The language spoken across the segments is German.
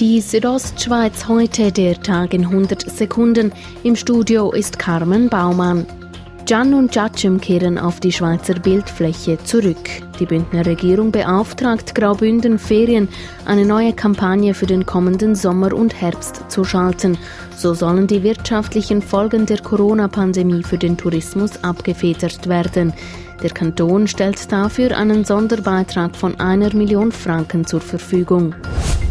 Die Südostschweiz heute, der Tag in 100 Sekunden. Im Studio ist Carmen Baumann. Can und Jacem kehren auf die Schweizer Bildfläche zurück. Die Bündner Regierung beauftragt Graubünden Ferien, eine neue Kampagne für den kommenden Sommer und Herbst zu schalten. So sollen die wirtschaftlichen Folgen der Corona-Pandemie für den Tourismus abgefedert werden. Der Kanton stellt dafür einen Sonderbeitrag von einer Million Franken zur Verfügung.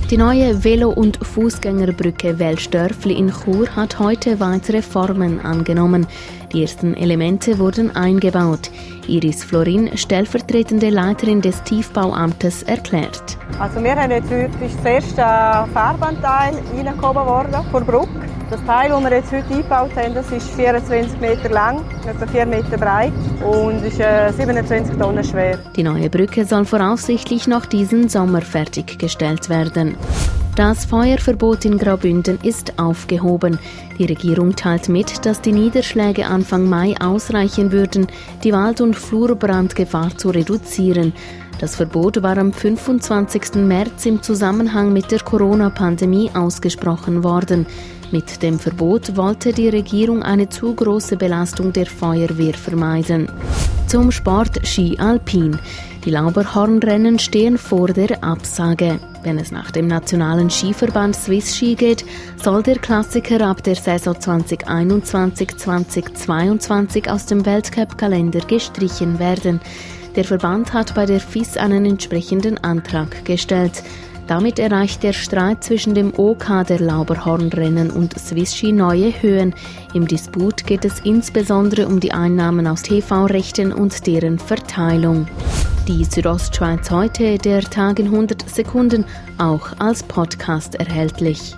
Die neue Velo- und Fußgängerbrücke Welsdörfli in Chur hat heute weitere Formen angenommen. Die ersten Elemente wurden eingebaut. Iris Florin, stellvertretende Leiterin des Tiefbauamtes, erklärt. Also wir haben jetzt heute das erste Farbanteil reingekommen worden vor Bruck. Das Teil, das wir jetzt heute eingebaut haben, das ist 24 Meter lang, etwa 4 Meter breit und ist 27 äh, Tonnen schwer. Die neue Brücke soll voraussichtlich noch diesen Sommer fertiggestellt werden. Das Feuerverbot in Graubünden ist aufgehoben. Die Regierung teilt mit, dass die Niederschläge Anfang Mai ausreichen würden, die Wald- und Flurbrandgefahr zu reduzieren. Das Verbot war am 25. März im Zusammenhang mit der Corona-Pandemie ausgesprochen worden. Mit dem Verbot wollte die Regierung eine zu große Belastung der Feuerwehr vermeiden. Zum Sport Ski Alpin. Die Lauberhornrennen stehen vor der Absage. Wenn es nach dem nationalen Skiverband Swiss Ski geht, soll der Klassiker ab der Saison 2021-2022 aus dem Weltcup-Kalender gestrichen werden. Der Verband hat bei der FIS einen entsprechenden Antrag gestellt. Damit erreicht der Streit zwischen dem OK der Lauberhornrennen und Swiss Ski neue Höhen. Im Disput geht es insbesondere um die Einnahmen aus TV-Rechten und deren Verteilung. Die Südostschweiz heute, der Tag in 100 Sekunden, auch als Podcast erhältlich.